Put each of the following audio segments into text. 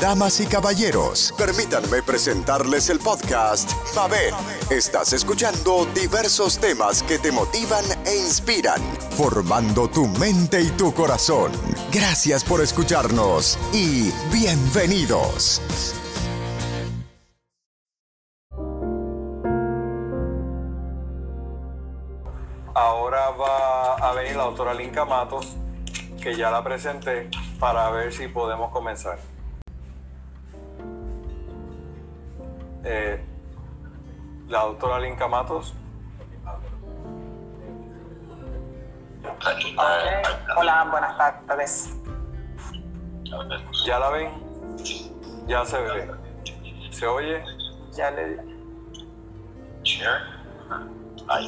Damas y caballeros, permítanme presentarles el podcast Mabel. Estás escuchando diversos temas que te motivan e inspiran, formando tu mente y tu corazón. Gracias por escucharnos y bienvenidos. Ahora va a venir la doctora Linka Matos, que ya la presenté, para ver si podemos comenzar. Eh, la doctora Linka Matos. Hola, buenas tardes. ¿Ya la ven? Ya se ve. ¿Se oye? Ya le Ah,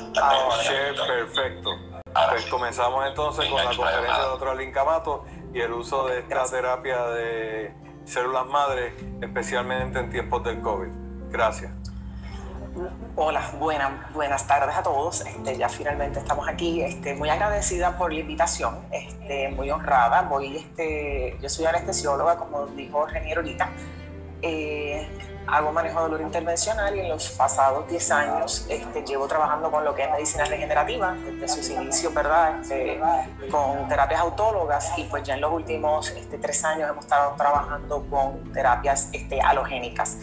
share, perfecto. Pues comenzamos entonces con la conferencia de la doctora Linka Matos y el uso de esta terapia de células madres, especialmente en tiempos del COVID. Gracias. Hola, buenas, buenas tardes a todos. Este, ya finalmente estamos aquí. Este, muy agradecida por la invitación, este, muy honrada. Voy, este, yo soy anestesióloga, como dijo Renier ahorita. Eh, hago manejo de dolor intervencional y en los pasados 10 años este, llevo trabajando con lo que es medicina regenerativa, desde sus inicios, ¿verdad? Este, con terapias autólogas y pues ya en los últimos este, tres años hemos estado trabajando con terapias este, halogénicas.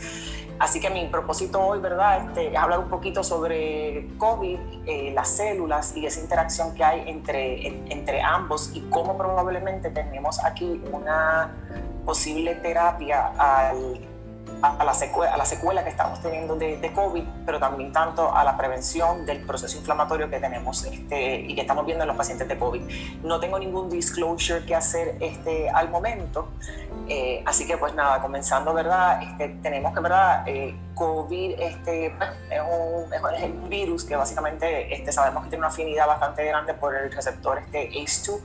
Así que mi propósito hoy, ¿verdad?, este, es hablar un poquito sobre COVID, eh, las células y esa interacción que hay entre, entre ambos y cómo probablemente tenemos aquí una posible terapia al a la, secuela, a la secuela que estamos teniendo de, de, COVID, pero también tanto a la prevención del proceso inflamatorio que tenemos este, y que estamos viendo en los pacientes de COVID. No tengo ningún disclosure que hacer este, al momento, eh, así que pues nada, comenzando, ¿verdad? Este, tenemos que, ¿verdad? Eh, COVID este, pues, es, un, es, un, virus que básicamente este, sabemos que tiene una afinidad bastante grande por el receptor este ACE2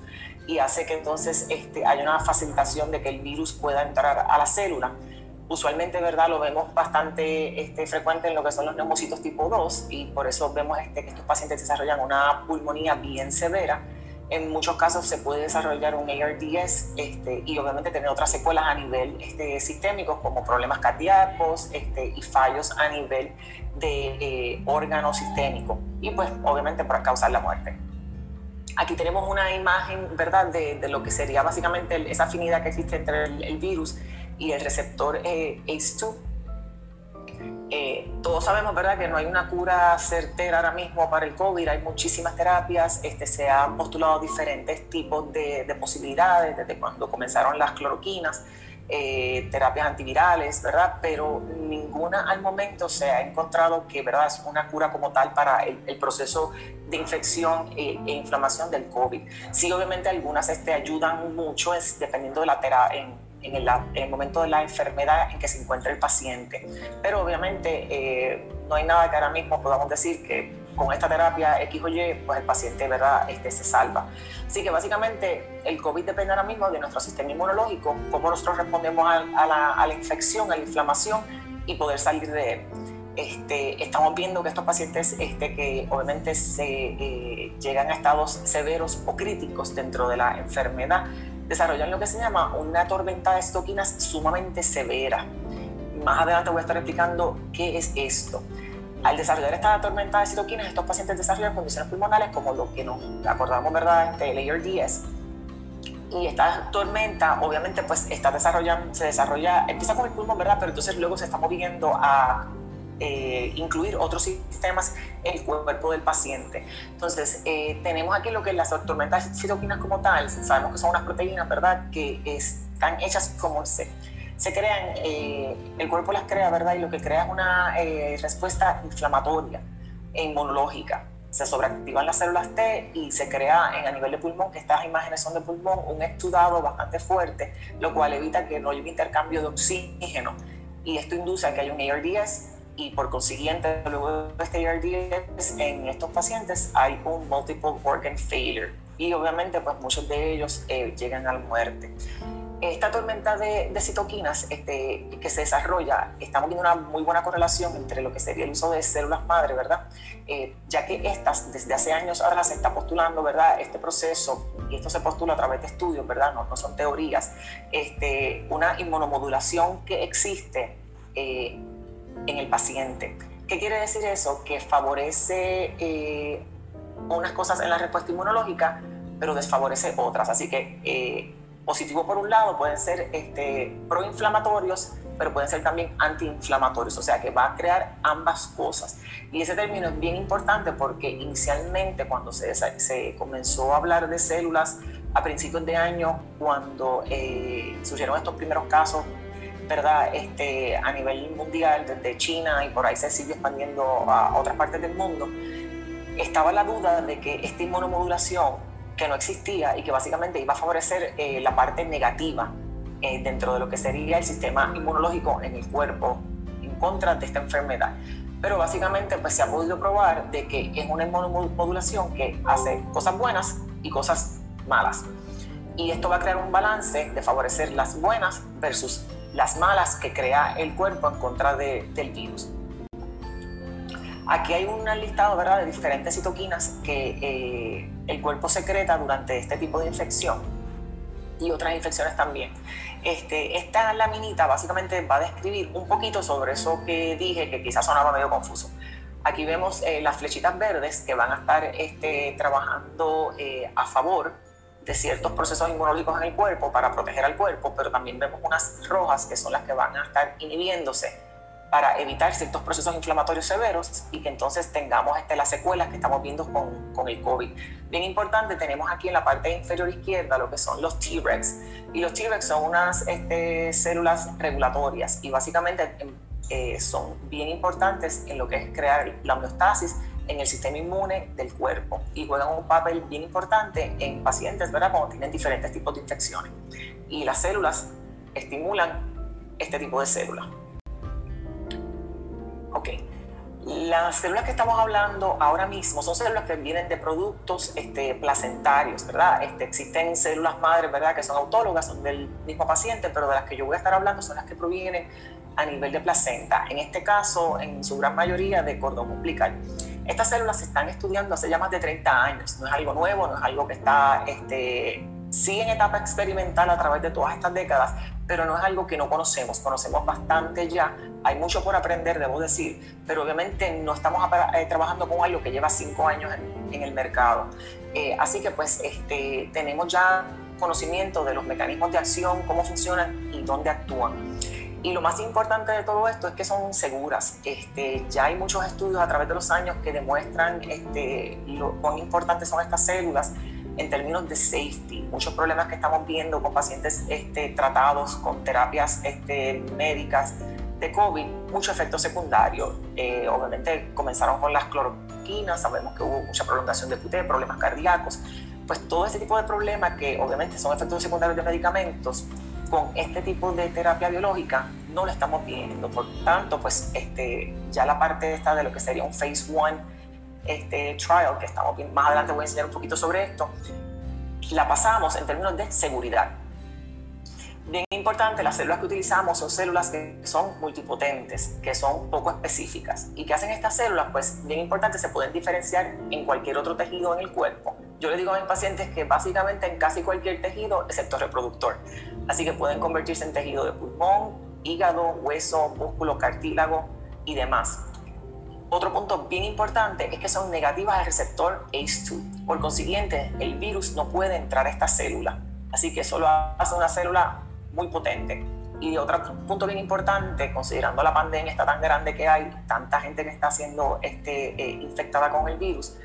y hace que entonces este, haya una facilitación de que el virus pueda entrar a la célula usualmente ¿verdad? lo vemos bastante este, frecuente en lo que son los neumocitos tipo 2 y por eso vemos este, que estos pacientes desarrollan una pulmonía bien severa. En muchos casos se puede desarrollar un ARDS este, y obviamente tener otras secuelas a nivel este, sistémico como problemas cardíacos y fallos a nivel de eh, órgano sistémico y pues obviamente para causar la muerte. Aquí tenemos una imagen, ¿verdad?, de, de lo que sería básicamente esa afinidad que existe entre el, el virus y el receptor eh, ACE2. Eh, todos sabemos, ¿verdad?, que no hay una cura certera ahora mismo para el COVID, hay muchísimas terapias, este, se han postulado diferentes tipos de, de posibilidades desde cuando comenzaron las cloroquinas, eh, terapias antivirales, ¿verdad? Pero ninguna al momento se ha encontrado que, ¿verdad?, es una cura como tal para el, el proceso de infección e, e, inflamación del COVID. Sí, obviamente algunas este, ayudan mucho, es, dependiendo de la terapia en el, en el, momento de la enfermedad en que se encuentra el paciente. Pero obviamente eh, no hay nada que ahora mismo podamos decir que con esta terapia X o Y, pues el paciente ¿verdad? Este, se salva. Así que básicamente el COVID depende ahora mismo de nuestro sistema inmunológico, cómo nosotros respondemos a, a, la, a la, infección, a la inflamación y poder salir de él. Este, estamos viendo que estos pacientes este, que obviamente se eh, llegan a estados severos o críticos dentro de la enfermedad, desarrollan lo que se llama una tormenta de estoquinas sumamente severa. Más adelante voy a estar explicando qué es esto. Al desarrollar esta tormenta de citoquinas, estos pacientes desarrollan condiciones pulmonares como lo que nos acordamos, ¿verdad?, del ARDS. Y esta tormenta, obviamente, pues está desarrollando, se desarrolla, empieza con el pulmón, ¿verdad?, pero entonces luego se está moviendo a eh, incluir otros sistemas en el cuerpo del paciente. Entonces, eh, tenemos aquí lo que las tormentas citoquinas como tal, sabemos que son unas proteínas, ¿verdad?, que están hechas como se, se crean, eh, el cuerpo las crea, ¿verdad?, y lo que crea es una eh, respuesta inflamatoria e inmunológica. Se sobreactivan las células T y se crea en, a nivel de pulmón, que estas imágenes son de pulmón, un exudado bastante fuerte, lo cual evita que no haya un intercambio de oxígeno. Y esto induce a que haya un ARDS, y por consiguiente, luego de este ARDS, en estos pacientes hay un multiple organ failure y obviamente pues muchos de ellos eh, llegan a la muerte. esta tormenta de, citoquinas este, que se desarrolla, estamos viendo una muy buena correlación entre lo que sería el uso de células madre, ¿verdad? Eh, ya que estas, desde hace años ahora se está postulando, ¿verdad? Este proceso, y esto se postula a través de estudios, ¿verdad? No, no son teorías, este, una inmunomodulación que existe eh, en el paciente. ¿Qué quiere decir eso? Que favorece eh, unas cosas en la respuesta inmunológica, pero desfavorece otras. Así que positivo por un lado pueden ser este, proinflamatorios, pero pueden ser también antiinflamatorios, o sea que va a crear ambas cosas. Y ese término es bien importante porque inicialmente cuando se, se comenzó a hablar de células a principios de año, cuando eh, surgieron estos primeros casos, ¿verdad? Este, a nivel mundial, desde China y por ahí se sigue expandiendo a otras partes del mundo, estaba la duda de que esta inmunomodulación que no existía y que básicamente iba a favorecer eh, la parte negativa eh, dentro de lo que sería el sistema inmunológico en el cuerpo en contra de esta enfermedad. Pero básicamente pues, se ha podido probar de que es una inmunomodulación que hace cosas buenas y cosas malas. Y esto va a crear un balance de favorecer las buenas versus las malas que crea el cuerpo en contra de, del virus. Aquí hay un listado ¿verdad? de diferentes citoquinas que eh, el cuerpo secreta durante este tipo de infección y otras infecciones también. Este, esta laminita básicamente va a describir un poquito sobre eso que dije, que quizás sonaba medio confuso. Aquí vemos eh, las flechitas verdes que van a estar este, trabajando eh, a favor de ciertos procesos inmunológicos en el cuerpo para proteger al cuerpo, pero también vemos unas rojas que son las que van a estar inhibiéndose para evitar ciertos procesos inflamatorios severos y que entonces tengamos este, las secuelas que estamos viendo con, con, el COVID. Bien importante, tenemos aquí en la parte inferior izquierda lo que son los T-Rex. Y los T-Rex son unas este, células regulatorias y básicamente eh, son bien importantes en lo que es crear la homeostasis en el sistema inmune del cuerpo y juegan un papel bien importante en pacientes, ¿verdad? Cuando tienen diferentes tipos de infecciones. Y las células estimulan este tipo de células. Ok. Las células que estamos hablando ahora mismo son células que vienen de productos este, placentarios, ¿verdad? Este, existen células madres, ¿verdad? Que son autólogas, son del mismo paciente, pero de las que yo voy a estar hablando son las que provienen a nivel de placenta. En este caso, en su gran mayoría, de cordón umbilical. Estas células se están estudiando hace ya más de 30 años. No es algo nuevo, no es algo que está este, sí en etapa experimental a través de todas estas décadas, pero no es algo que no conocemos, conocemos bastante ya, hay mucho por aprender, debo decir, pero obviamente no estamos eh, trabajando con algo que lleva cinco años en, el mercado. Eh, así que pues este, tenemos ya conocimiento de los mecanismos de acción, cómo funcionan y dónde actúan. Y lo más importante de todo esto es que son seguras. Este, ya hay muchos estudios a través de los años que demuestran este, lo, cuán importantes son estas células en términos de safety, muchos problemas que estamos viendo con pacientes este, tratados con terapias este, médicas de COVID, muchos efectos secundarios. Eh, obviamente comenzaron con las cloroquinas, sabemos que hubo mucha prolongación de QT, problemas cardíacos, pues todo este tipo de problemas que obviamente son efectos secundarios de medicamentos, con este tipo de terapia biológica no lo estamos viendo. Por tanto, pues este, ya la parte esta de lo que sería un phase one este trial, que estamos más adelante voy a enseñar un poquito sobre esto, la pasamos en términos de seguridad. Bien importante, las células que utilizamos son células que son multipotentes, que son poco específicas. ¿Y que hacen estas células? Pues bien importante, se pueden diferenciar en cualquier otro tejido en el cuerpo. Yo le digo a mis pacientes que básicamente en casi cualquier tejido, excepto reproductor. Así que pueden convertirse en tejido de pulmón, hígado, hueso, músculo, cartílago y demás. Otro punto bien importante es que son negativas al receptor ACE2. Por consiguiente, el virus no puede entrar a esta célula. Así que solo hace una célula muy potente. Y otro punto bien importante, considerando la pandemia está tan grande que hay, tanta gente que está siendo este, eh, infectada con el virus,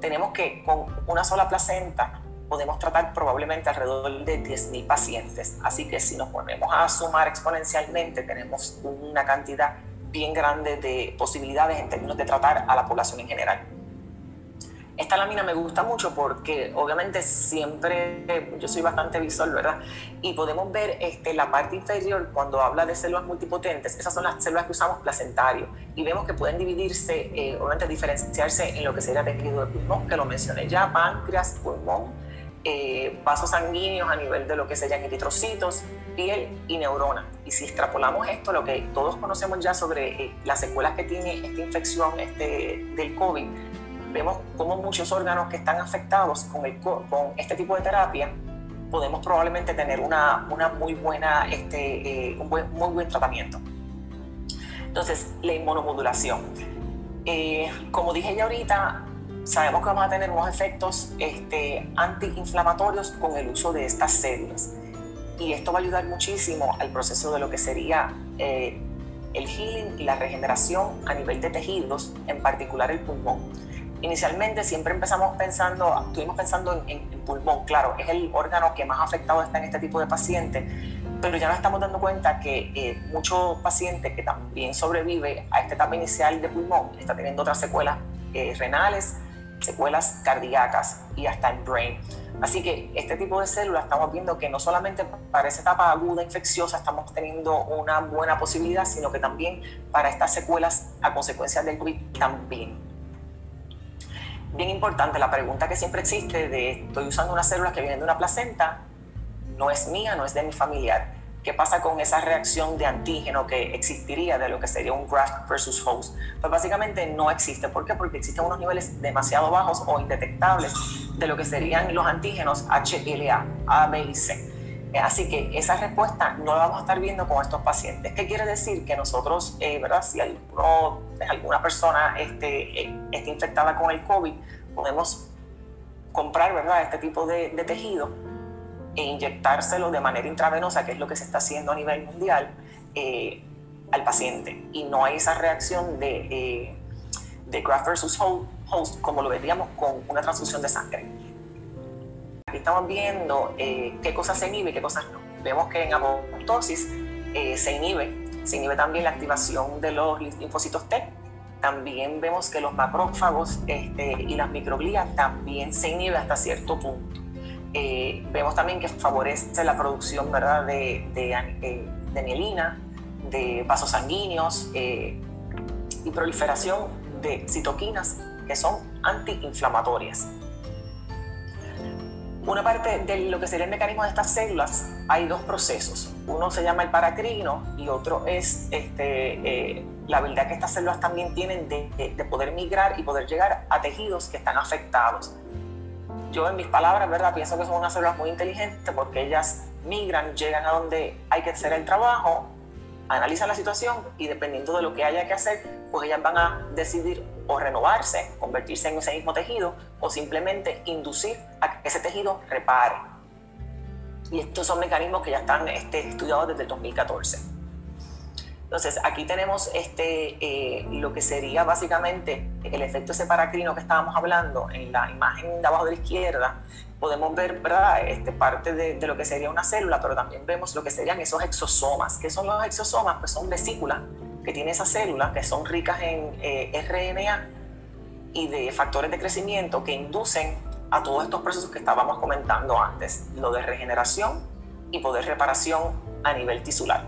tenemos que con una sola placenta podemos tratar probablemente alrededor de 10.000 pacientes. Así que si nos ponemos a sumar exponencialmente, tenemos una cantidad bien grande de posibilidades en términos de tratar a la población en general. Esta lámina me gusta mucho porque obviamente siempre yo soy bastante visual, ¿verdad? Y podemos ver este, la parte inferior cuando habla de células multipotentes, esas son las células que usamos placentarios y vemos que pueden dividirse, eh, obviamente diferenciarse en lo que sería tejido de pulmón, que lo mencioné ya, páncreas, pulmón, eh, vasos sanguíneos a nivel de lo que serían eritrocitos, piel y neurona. Y si extrapolamos esto, lo que todos conocemos ya sobre eh, las secuelas que tiene esta infección este, del COVID, vemos como muchos órganos que están afectados con, este tipo de terapia podemos probablemente tener una, una muy buena, este, eh, un muy buen tratamiento. Entonces, la inmunomodulación. como dije ya ahorita, sabemos que vamos a tener unos efectos este, antiinflamatorios con el uso de estas células. Y esto va a ayudar muchísimo al proceso de lo que sería eh, el healing y la regeneración a nivel de tejidos, en particular el pulmón. Inicialmente siempre empezamos pensando, estuvimos pensando en, pulmón, claro, es el órgano que más afectado está en este tipo de pacientes, pero ya nos estamos dando cuenta que eh, muchos pacientes que también sobrevive a esta etapa inicial de pulmón está teniendo otras secuelas eh, renales, secuelas cardíacas y hasta en brain. Así que este tipo de células estamos viendo que no solamente para esa etapa aguda infecciosa estamos teniendo una buena posibilidad, sino que también para estas secuelas a consecuencia del COVID también. Bien importante, la pregunta que siempre existe de estoy usando unas células que vienen de una placenta, no es mía, no es de mi familiar. ¿Qué pasa con esa reacción de antígeno que existiría de lo que sería un graft versus host? Pues básicamente no existe. ¿Por qué? Porque existen unos niveles demasiado bajos o indetectables de lo que serían los antígenos HLA, A, B y C. Así que esa respuesta no la vamos a estar viendo con estos pacientes. ¿Qué quiere decir? Que nosotros, eh, ¿verdad? Si alguna persona este, eh, está infectada con el COVID, podemos comprar, ¿verdad? Este tipo de, tejido e inyectárselo de manera intravenosa, que es lo que se está haciendo a nivel mundial, eh, al paciente. Y no hay esa reacción de, eh, de graft versus host como lo veríamos con una transfusión de sangre. Aquí estamos viendo eh, qué cosas se inhibe y qué cosas no. Vemos que en apoptosis se inhibe, se inhibe también la activación de los linfocitos T. También vemos que los macrófagos este, y las microglías también se inhiben hasta cierto punto. Eh, vemos también que favorece la producción ¿verdad? De, de, eh, de mielina, de vasos sanguíneos eh, y proliferación de citoquinas que son antiinflamatorias. Una parte de lo que sería el mecanismo de estas células, hay dos procesos. Uno se llama el paracrino y otro es este, la habilidad que estas células también tienen de, de poder migrar y poder llegar a tejidos que están afectados yo en mis palabras, ¿verdad? Pienso que son unas células muy inteligentes porque ellas migran, llegan a donde hay que hacer el trabajo, analizan la situación y dependiendo de lo que haya que hacer, pues ellas van a decidir o renovarse, convertirse en ese mismo tejido o simplemente inducir a que ese tejido repare. Y estos son mecanismos que ya están este, estudiados desde el 2014. Entonces, aquí tenemos este, eh, lo que sería básicamente el efecto ese paracrino que estábamos hablando en la imagen de abajo de la izquierda. Podemos ver ¿verdad? Este, parte de, lo que sería una célula, pero también vemos lo que serían esos exosomas. ¿Qué son los exosomas? Pues son vesículas que tiene esa célula, que son ricas en eh, RNA y de factores de crecimiento que inducen a todos estos procesos que estábamos comentando antes, lo de regeneración y poder reparación a nivel tisular.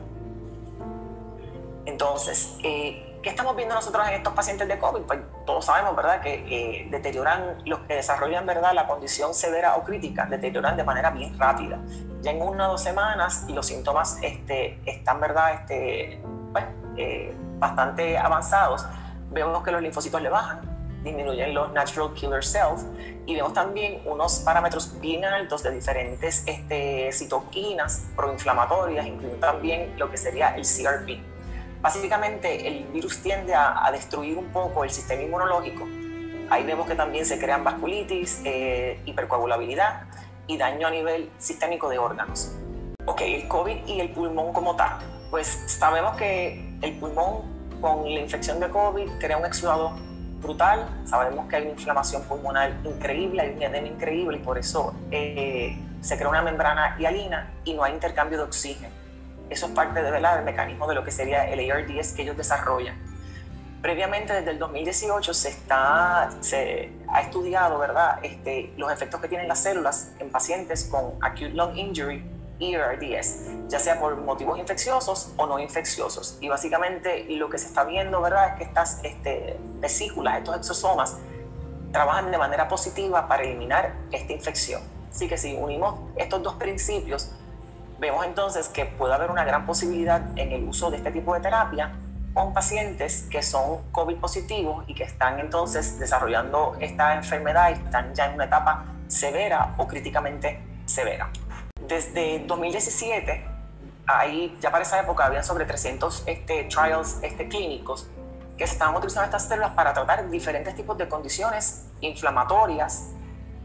Entonces, eh, ¿qué estamos viendo nosotros en estos pacientes de COVID? Pues todos sabemos, ¿verdad?, que eh, deterioran, los que desarrollan, ¿verdad?, la condición severa o crítica, deterioran de manera bien rápida. Ya en una o dos semanas y los síntomas este, están, ¿verdad?, este, pues, eh, bastante avanzados, vemos que los linfocitos le bajan, disminuyen los natural killer cells y vemos también unos parámetros bien altos de diferentes este, citoquinas proinflamatorias, incluyendo también lo que sería el CRP. Básicamente el virus tiende a, destruir un poco el sistema inmunológico. Ahí vemos que también se crean vasculitis, eh, hipercoagulabilidad y daño a nivel sistémico de órganos. Ok, el COVID y el pulmón como tal. Pues sabemos que el pulmón con la infección de COVID crea un exudado brutal, sabemos que hay una inflamación pulmonar increíble, hay un edema increíble y por eso eh, se crea una membrana hialina y no hay intercambio de oxígeno. Eso es parte de, del mecanismo de lo que sería el ARDS que ellos desarrollan. Previamente, desde el 2018, se, está, se ha estudiado ¿verdad? Este, los efectos que tienen las células en pacientes con acute lung injury y ARDS, ya sea por motivos infecciosos o no infecciosos. Y básicamente lo que se está viendo ¿verdad? es que estas este, vesículas, estos exosomas, trabajan de manera positiva para eliminar esta infección Así que si unimos estos dos principios, vemos entonces que puede haber una gran posibilidad en el uso de este tipo de terapia con pacientes que son COVID positivos y que están entonces desarrollando esta enfermedad y están ya en una etapa severa o críticamente severa. Desde 2017, ahí ya para esa época habían sobre 300 este, trials este, clínicos que se estaban utilizando estas células para tratar diferentes tipos de condiciones inflamatorias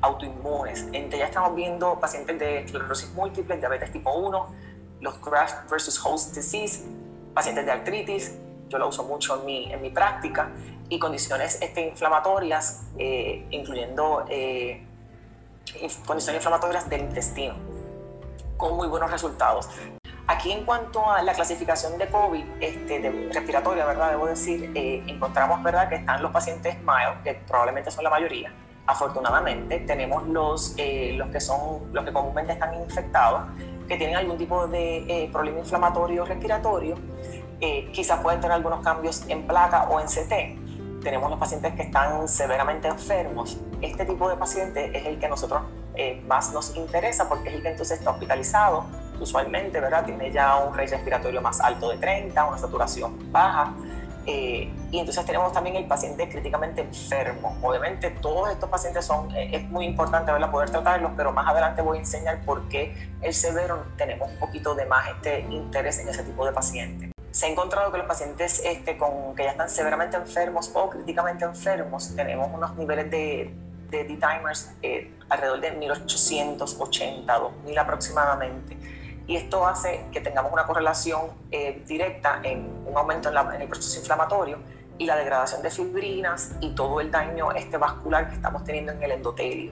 autoinmunes. Entre ellas estamos viendo pacientes de esclerosis múltiple, diabetes tipo 1, los graft versus host disease, pacientes de artritis, yo lo uso mucho en mi, en mi práctica, y condiciones este, inflamatorias, eh, incluyendo eh, condiciones inflamatorias del intestino, con muy buenos resultados. Aquí en cuanto a la clasificación de COVID este, de respiratoria, ¿verdad? Debo decir, eh, encontramos, ¿verdad?, que están los pacientes mild, que probablemente son la mayoría. Afortunadamente, tenemos los, los que son, los que comúnmente están infectados, que tienen algún tipo de problema inflamatorio respiratorio eh, quizás pueden tener algunos cambios en placa o en CT. Tenemos los pacientes que están severamente enfermos. Este tipo de paciente es el que nosotros eh, más nos interesa porque es el que entonces está hospitalizado. Usualmente, ¿verdad? Tiene ya un rey respiratorio más alto de 30, una saturación baja. Eh, y entonces tenemos también el paciente críticamente enfermo. Obviamente todos estos pacientes son, es muy importante ¿verdad? poder tratarlos, pero más adelante voy a enseñar por qué el severo tenemos un poquito de más este interés en ese tipo de pacientes se ha encontrado que los pacientes este, con, que ya están severamente enfermos o críticamente enfermos, tenemos unos niveles de, de D-timers eh, alrededor de 1880, 2000 aproximadamente. Y esto hace que tengamos una correlación eh, directa en un aumento en, el proceso inflamatorio y la degradación de fibrinas y todo el daño este vascular que estamos teniendo en el endotelio.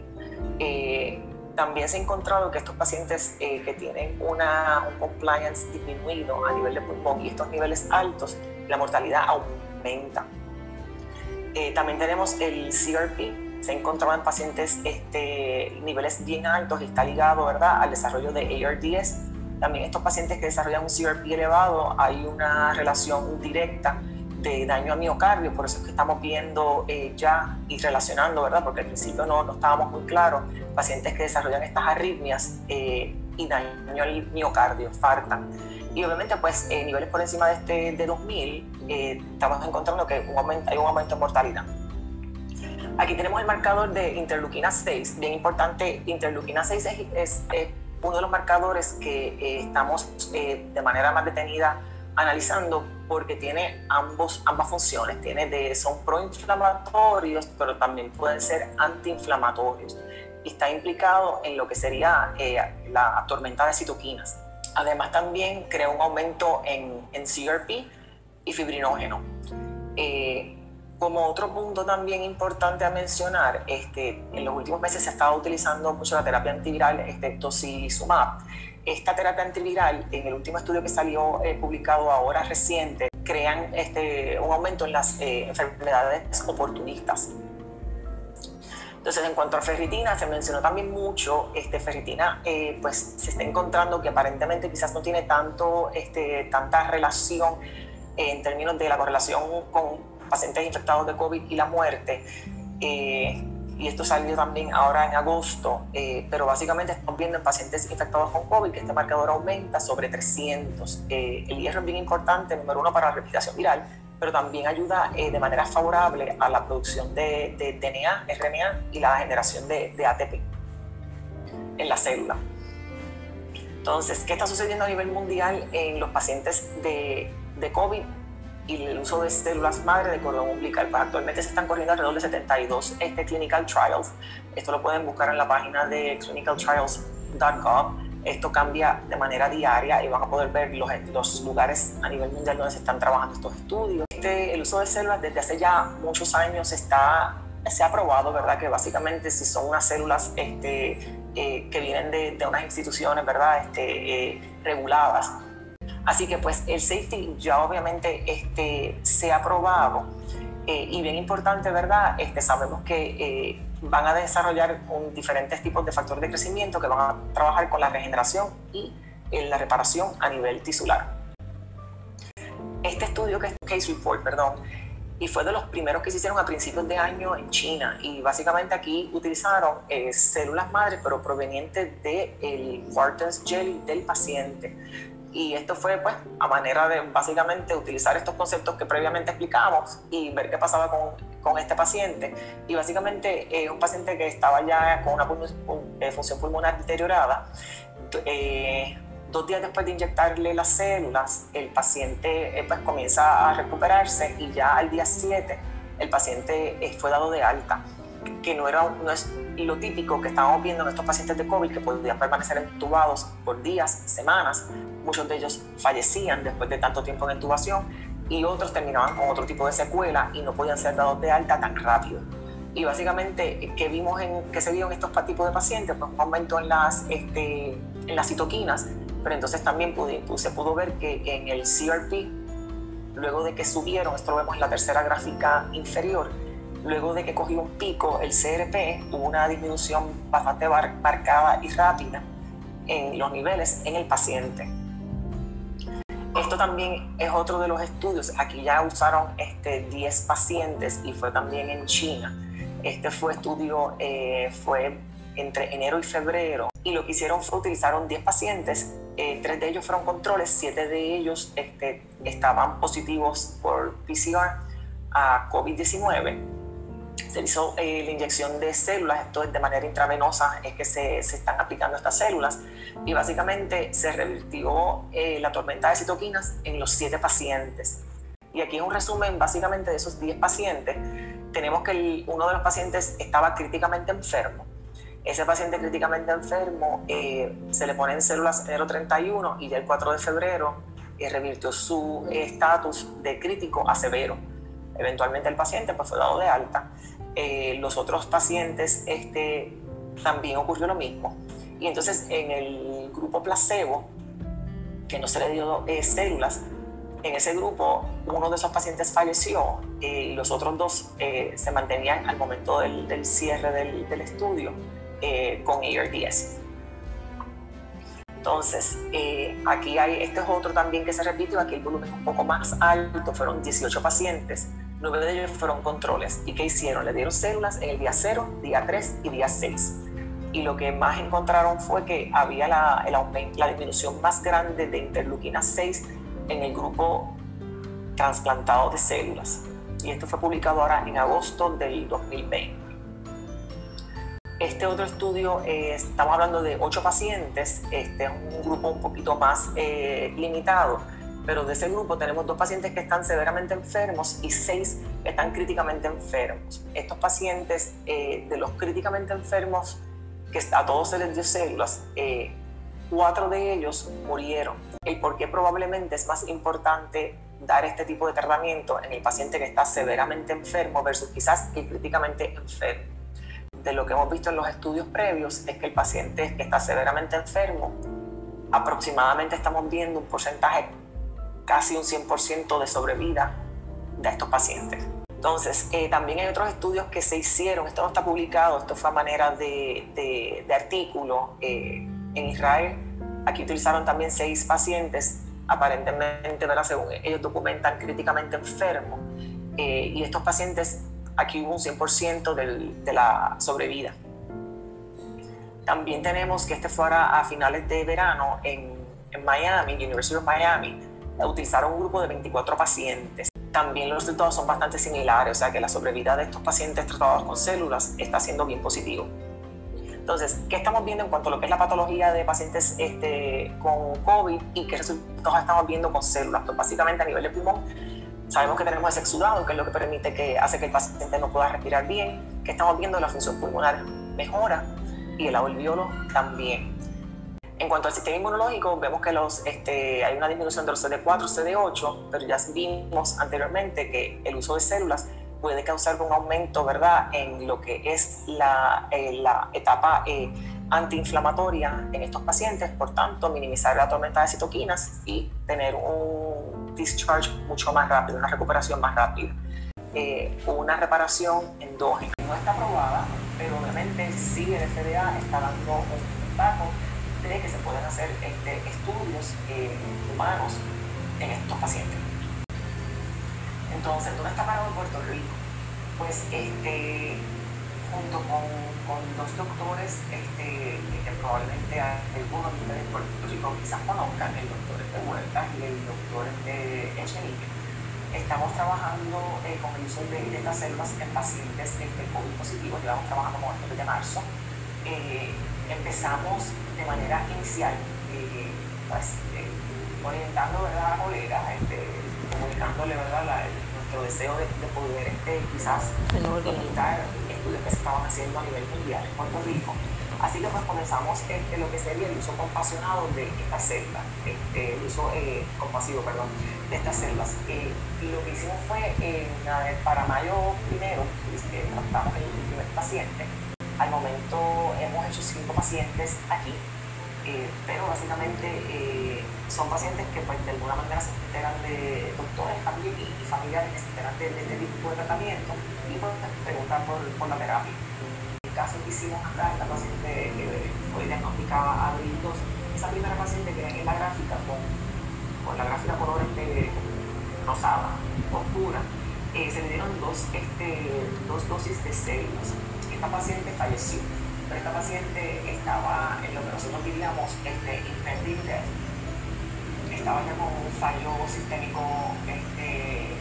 Eh, también se ha encontrado que estos pacientes eh, que tienen una, un compliance disminuido a nivel de pulmón y estos niveles altos, la mortalidad aumenta. Eh, también tenemos el CRP, se ha encontrado en pacientes este, niveles bien altos y está ligado ¿verdad? al desarrollo de ARDS. También estos pacientes que desarrollan un CRP elevado, hay una relación directa de daño a miocardio, por eso es que estamos viendo eh, ya y relacionando, ¿verdad? Porque al principio no, no estábamos muy claros, pacientes que desarrollan estas arritmias eh, y daño al miocardio, fartan. Y obviamente, pues, en niveles por encima de, este, de 2000, eh, estamos encontrando que un hay un aumento en mortalidad. Aquí tenemos el marcador de interleuquina 6, bien importante, interleuquina 6 es, es, uno de los marcadores que estamos de manera más detenida analizando porque tiene ambos, ambas funciones. Tiene de, son proinflamatorios, pero también pueden ser antiinflamatorios. Y está implicado en lo que sería eh, la tormenta de citoquinas. Además, también crea un aumento en, en CRP y fibrinógeno. Eh, como otro punto también importante a mencionar, este, en los últimos meses se ha estado utilizando mucho la terapia antiviral, este tocilizumab esta terapia antiviral, en el último estudio que salió eh, publicado ahora reciente, crean este, un aumento en las eh, enfermedades oportunistas. Entonces, en cuanto a ferritina, se mencionó también mucho, este, ferritina, eh, pues se está encontrando que aparentemente quizás no tiene tanto, este, tanta relación en términos de la correlación con pacientes infectados de COVID y la muerte y esto salió también ahora en agosto, eh, pero básicamente estamos viendo en pacientes infectados con COVID que este marcador aumenta sobre 300. Eh, el hierro es bien importante, número uno, para la respiración viral, pero también ayuda eh, de manera favorable a la producción de, de, DNA, RNA y la generación de, de ATP en la célula. Entonces, ¿qué está sucediendo a nivel mundial en los pacientes de, de COVID? Y el uso de células madre de cordón umbilical. Pues actualmente se están corriendo alrededor de 72 este, clinical trials. Esto lo pueden buscar en la página de clinicaltrials.gov. Esto cambia de manera diaria y van a poder ver los, los lugares a nivel mundial donde se están trabajando estos estudios. Este, el uso de células desde hace ya muchos años está, se ha probado, ¿verdad? Que básicamente si son unas células este, eh, que vienen de, de, unas instituciones, ¿verdad? Este, eh, reguladas, Así que pues el safety ya obviamente este, se ha probado eh, y bien importante, ¿verdad? Este, sabemos que eh, van a desarrollar un, diferentes tipos de factores de crecimiento que van a trabajar con la regeneración y en la reparación a nivel tisular. Este estudio, que es Case Report, perdón, y fue de los primeros que se hicieron a principios de año en China y básicamente aquí utilizaron eh, células madres pero provenientes del el Wharton's jelly del paciente y esto fue pues a manera de básicamente utilizar estos conceptos que previamente explicamos y ver qué pasaba con, con este paciente. Y básicamente es un paciente que estaba ya con una eh, función pulmonar deteriorada eh, dos días después de inyectarle las células, el paciente eh, pues, comienza a recuperarse y ya al día 7 el paciente eh, fue dado de alta, que no, era, no es lo típico que estábamos viendo en estos pacientes de COVID que podían permanecer entubados por días, semanas. Muchos de ellos fallecían después de tanto tiempo en intubación y otros terminaban con otro tipo de secuela y no podían ser dados de alta tan rápido. Y básicamente, ¿qué vimos en, que se vio en estos tipos de pacientes? Pues un aumento en las, este, en las citoquinas, pero entonces también se pudo ver que en el CRP, luego de que subieron, esto lo vemos en la tercera gráfica inferior, luego de que cogió un pico el CRP, hubo una disminución bastante marcada y rápida en los niveles en el paciente. Esto también es otro de los estudios. Aquí ya usaron este, 10 pacientes y fue también en China. Este fue estudio, eh, fue entre enero y febrero y lo que hicieron fue utilizaron 10 pacientes, eh, tres de ellos fueron controles, siete de ellos este, estaban positivos por PCR a COVID-19. Se hizo eh, la inyección de células, esto es de manera intravenosa, es que se, se están aplicando estas células y básicamente se revirtió eh, la tormenta de citoquinas en los siete pacientes. Y aquí es un resumen básicamente de esos 10 pacientes. Tenemos que uno de los pacientes estaba críticamente enfermo, ese paciente críticamente enfermo eh, se le ponen células 031 y ya el 4 de febrero eh, revirtió su estatus de crítico a severo. Eventualmente el paciente pues, fue dado de alta. Eh, los otros pacientes este, también ocurrió lo mismo. Y entonces en el grupo placebo, que no se le dio células, en ese grupo uno de esos pacientes falleció y los otros dos se mantenían al momento del, cierre del, estudio eh, con ARDS. Entonces, eh, aquí hay, este es otro también que se repite, aquí el volumen es un poco más alto, fueron 18 pacientes, 9 de ellos fueron controles. ¿Y qué hicieron? Le dieron células en el día 0, día 3 y día 6. Y lo que más encontraron fue que había la, el aumento, la disminución más grande de interleuquina 6 en el grupo trasplantado de células. Y esto fue publicado ahora en agosto del 2020. Este otro estudio, eh, estamos hablando de ocho pacientes, este es un grupo un poquito más eh, limitado, pero de ese grupo tenemos dos pacientes que están severamente enfermos y seis que están críticamente enfermos. Estos pacientes, eh, de los críticamente enfermos, que a todos se les dio células, cuatro de ellos murieron. ¿Y por qué probablemente es más importante dar este tipo de tratamiento en el paciente que está severamente enfermo versus quizás el críticamente enfermo? de lo que hemos visto en los estudios previos es que el paciente que está severamente enfermo, aproximadamente estamos viendo un porcentaje casi un 100% de sobrevida de estos pacientes. Entonces, eh, también hay otros estudios que se hicieron, esto no está publicado, esto fue a manera de, de, artículo eh, en Israel. Aquí utilizaron también seis pacientes, aparentemente, según ellos documentan, críticamente enfermos. Eh, y estos pacientes aquí hubo un 100% de la sobrevida. También tenemos que este fuera a finales de verano en, en Miami, University of Miami, utilizaron un grupo de 24 pacientes. También los resultados son bastante similares, o sea que la sobrevida de estos pacientes tratados con células está siendo bien positivo. Entonces, ¿qué estamos viendo en cuanto a lo que es la patología de pacientes este, con COVID y qué resultados estamos viendo con células? Pues básicamente a nivel de pulmón Sabemos que tenemos ese exudado, que es lo que permite que hace que el paciente no pueda respirar bien, que estamos viendo la función pulmonar mejora y el alveolo también. En cuanto al sistema inmunológico, vemos que los, este, hay una disminución de los CD4, CD8, pero ya vimos anteriormente que el uso de células puede causar un aumento, ¿verdad?, en lo que es la, eh, la etapa eh, antiinflamatoria en estos pacientes, por tanto, minimizar la tormenta de citoquinas y tener un discharge mucho más rápido, una recuperación más rápida. Eh, una reparación endógena. No está aprobada, pero obviamente sí el FDA está dando un dato de que se pueden hacer este, estudios eh, humanos en estos pacientes. Entonces, ¿dónde está parado Puerto Rico? Pues este, junto con, con dos doctores este, que probablemente algunos de ustedes de Puerto Rico quizás conozcan, el doctor de Huerta y el doctor de Echenique. Estamos trabajando eh, con el uso de, estas células en pacientes de COVID positivos, llevamos trabajando con esto desde marzo. Eh, empezamos de manera inicial, eh, pues, orientando ¿verdad? a colegas, este, comunicándole ¿verdad? La, nuestro deseo de, de poder este, quizás imitar estudios que se estaban haciendo a nivel mundial en Puerto Rico. Así que pues comenzamos este, lo que sería el uso compasionado de estas células, este, el uso eh, compasivo, perdón, de estas. Eh, lo que hicimos fue para mayo primero, tratamos el primer paciente. Al momento hemos hecho cinco pacientes aquí eh, pero básicamente eh, son pacientes que pues, de alguna manera se enteran de doctores también y, familiares que se enteran de, este tipo de tratamiento y pues, preguntan por, la terapia. En el caso que hicimos acá, esta paciente que fue diagnosticada abril 2, esa primera paciente que en la gráfica con, la gráfica color este, rosada, oscura, eh, se le dieron dos, este, dos dosis de células. Esta paciente falleció esta paciente estaba en lo que nosotros diríamos este, estaba ya con un fallo sistémico este,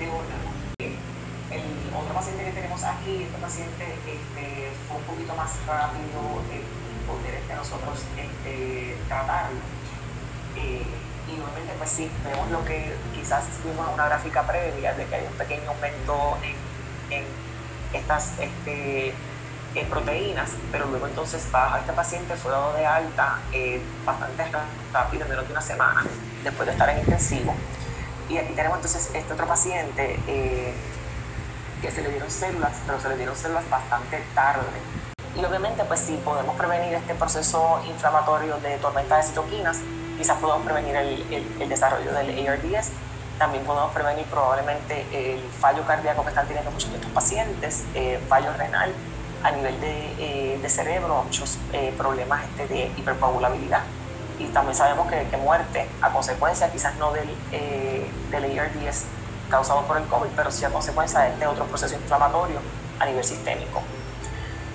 de órgano. El otro paciente que tenemos aquí, este paciente este, fue un poquito más rápido de poder este, nosotros este, tratarlo. Eh, y nuevamente, pues sí, vemos lo que quizás vimos en una gráfica previa de que hay un pequeño aumento en, en estas este, en proteínas, pero luego entonces baja este paciente, fue dado de alta eh, bastante rápido, en menos de una semana, después de estar en intensivo. Y aquí tenemos entonces este otro paciente eh, que se le dieron células, pero se le dieron células bastante tarde. Y obviamente, pues si podemos prevenir este proceso inflamatorio de tormenta de citoquinas, quizás podemos prevenir el, el, desarrollo del ARDS, también podemos prevenir probablemente el fallo cardíaco que están teniendo muchos de estos pacientes, eh, fallo renal, a nivel de, eh, cerebro, muchos eh, problemas este, de hipercoagulabilidad. Y también sabemos que, que, muerte a consecuencia quizás no del, del ARDS causado por el COVID, pero sí a consecuencia de este otro proceso inflamatorio a nivel sistémico.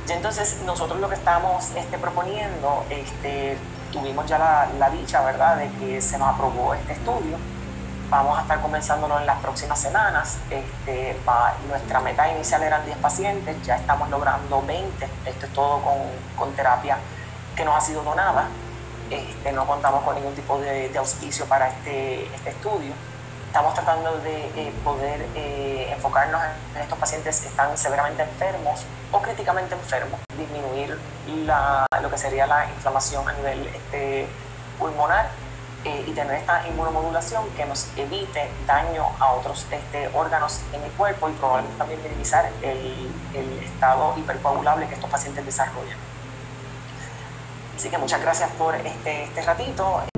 Y entonces nosotros lo que estamos este, proponiendo, este, tuvimos ya la, la dicha, ¿verdad?, de que se nos aprobó este estudio Vamos a estar comenzándolo en las próximas semanas. Este, nuestra meta inicial eran 10 pacientes, ya estamos logrando 20. Esto es todo con, con terapia que nos ha sido donada. Este, no contamos con ningún tipo de, auspicio para este, este, estudio. Estamos tratando de eh, poder eh, enfocarnos en estos pacientes que están severamente enfermos o críticamente enfermos, disminuir la, lo que sería la inflamación a nivel este, pulmonar eh, y tener esta inmunomodulación que nos evite daño a otros este, órganos en el cuerpo y probablemente también minimizar el, el estado hipercoagulable que estos pacientes desarrollan. Así que muchas gracias por este, este ratito.